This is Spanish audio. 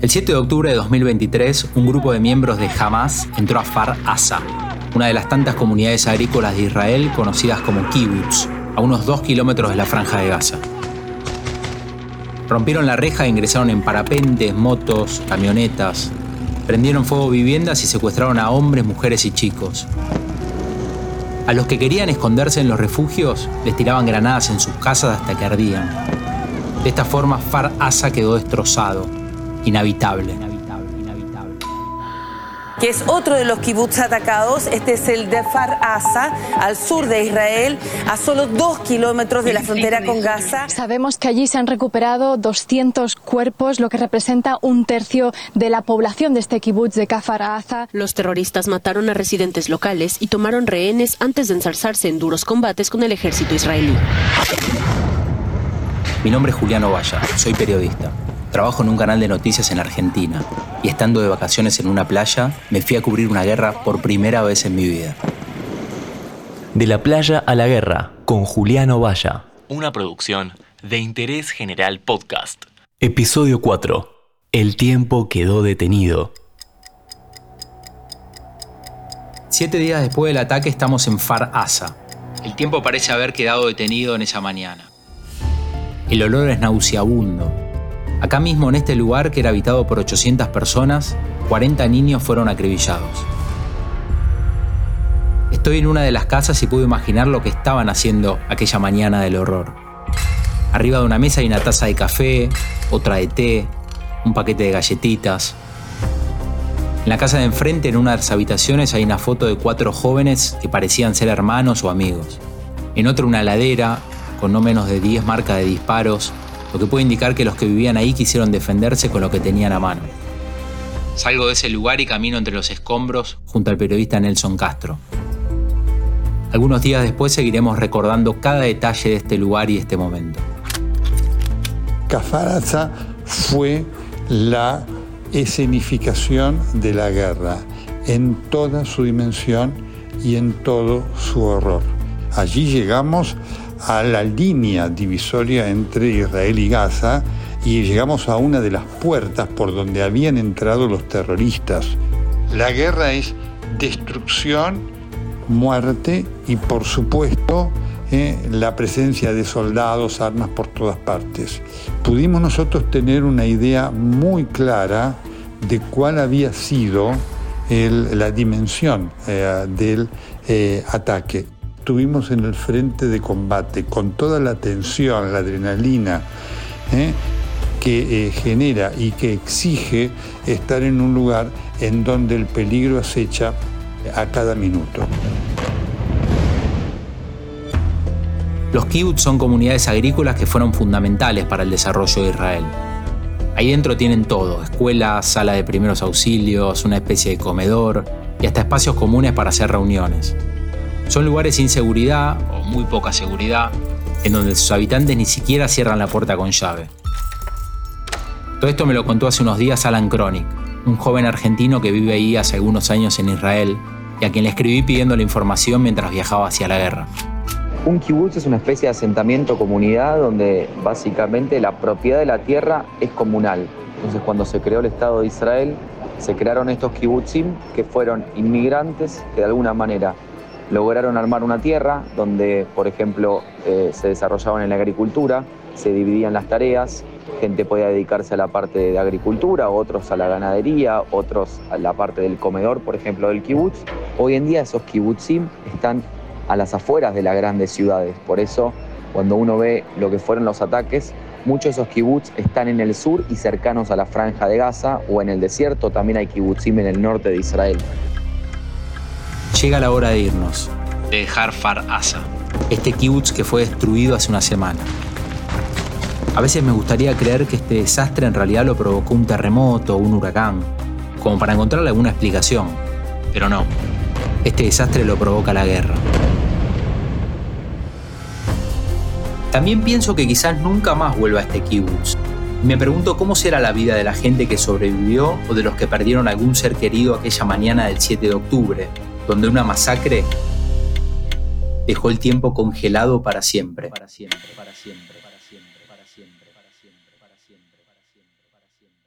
El 7 de octubre de 2023, un grupo de miembros de Hamas entró a Far Asa, una de las tantas comunidades agrícolas de Israel conocidas como kibbutz, a unos 2 kilómetros de la franja de Gaza. Rompieron la reja e ingresaron en parapentes, motos, camionetas. Prendieron fuego viviendas y secuestraron a hombres, mujeres y chicos. A los que querían esconderse en los refugios les tiraban granadas en sus casas hasta que ardían. De esta forma Far Asa quedó destrozado, inhabitable que es otro de los kibbutz atacados. Este es el de Far Asa, al sur de Israel, a solo dos kilómetros de la frontera con Gaza. Sabemos que allí se han recuperado 200 cuerpos, lo que representa un tercio de la población de este kibbutz de Kafar Asa. Los terroristas mataron a residentes locales y tomaron rehenes antes de ensalzarse en duros combates con el ejército israelí. Mi nombre es Juliano Valla, soy periodista. Trabajo en un canal de noticias en Argentina y estando de vacaciones en una playa, me fui a cubrir una guerra por primera vez en mi vida. De la playa a la guerra, con Juliano Valla. Una producción de Interés General Podcast. Episodio 4. El tiempo quedó detenido. Siete días después del ataque estamos en Far Asa. El tiempo parece haber quedado detenido en esa mañana. El olor es nauseabundo Acá mismo en este lugar que era habitado por 800 personas, 40 niños fueron acribillados. Estoy en una de las casas y puedo imaginar lo que estaban haciendo aquella mañana del horror. Arriba de una mesa hay una taza de café, otra de té, un paquete de galletitas. En la casa de enfrente, en una de las habitaciones, hay una foto de cuatro jóvenes que parecían ser hermanos o amigos. En otra una ladera, con no menos de 10 marcas de disparos, lo que puede indicar que los que vivían ahí quisieron defenderse con lo que tenían a mano. Salgo de ese lugar y camino entre los escombros junto al periodista Nelson Castro. Algunos días después seguiremos recordando cada detalle de este lugar y este momento. Cafaraza fue la escenificación de la guerra en toda su dimensión y en todo su horror. Allí llegamos a la línea divisoria entre Israel y Gaza y llegamos a una de las puertas por donde habían entrado los terroristas. La guerra es destrucción, muerte y por supuesto eh, la presencia de soldados, armas por todas partes. Pudimos nosotros tener una idea muy clara de cuál había sido la dimensión eh, del eh, ataque estuvimos en el frente de combate con toda la tensión, la adrenalina ¿eh? que eh, genera y que exige estar en un lugar en donde el peligro acecha a cada minuto. Los kibbutz son comunidades agrícolas que fueron fundamentales para el desarrollo de Israel. Ahí dentro tienen todo, escuelas, sala de primeros auxilios, una especie de comedor y hasta espacios comunes para hacer reuniones. Son lugares sin seguridad o muy poca seguridad, en donde sus habitantes ni siquiera cierran la puerta con llave. Todo esto me lo contó hace unos días Alan Kronik, un joven argentino que vive ahí hace algunos años en Israel y a quien le escribí pidiendo la información mientras viajaba hacia la guerra. Un kibutz es una especie de asentamiento comunidad donde básicamente la propiedad de la tierra es comunal. Entonces cuando se creó el Estado de Israel, se crearon estos kibutzim que fueron inmigrantes que de alguna manera lograron armar una tierra donde, por ejemplo, eh, se desarrollaban en la agricultura, se dividían las tareas, gente podía dedicarse a la parte de agricultura, otros a la ganadería, otros a la parte del comedor, por ejemplo, del kibutz. Hoy en día esos kibutzim están a las afueras de las grandes ciudades, por eso cuando uno ve lo que fueron los ataques, muchos de esos kibutz están en el sur y cercanos a la franja de Gaza o en el desierto, también hay kibutzim en el norte de Israel. Llega la hora de irnos, de dejar Far Asa, este kibutz que fue destruido hace una semana. A veces me gustaría creer que este desastre en realidad lo provocó un terremoto o un huracán, como para encontrarle alguna explicación, pero no. Este desastre lo provoca la guerra. También pienso que quizás nunca más vuelva a este kibutz. Me pregunto cómo será la vida de la gente que sobrevivió o de los que perdieron algún ser querido aquella mañana del 7 de octubre, donde una masacre dejó el tiempo congelado para siempre. Para siempre, para siempre.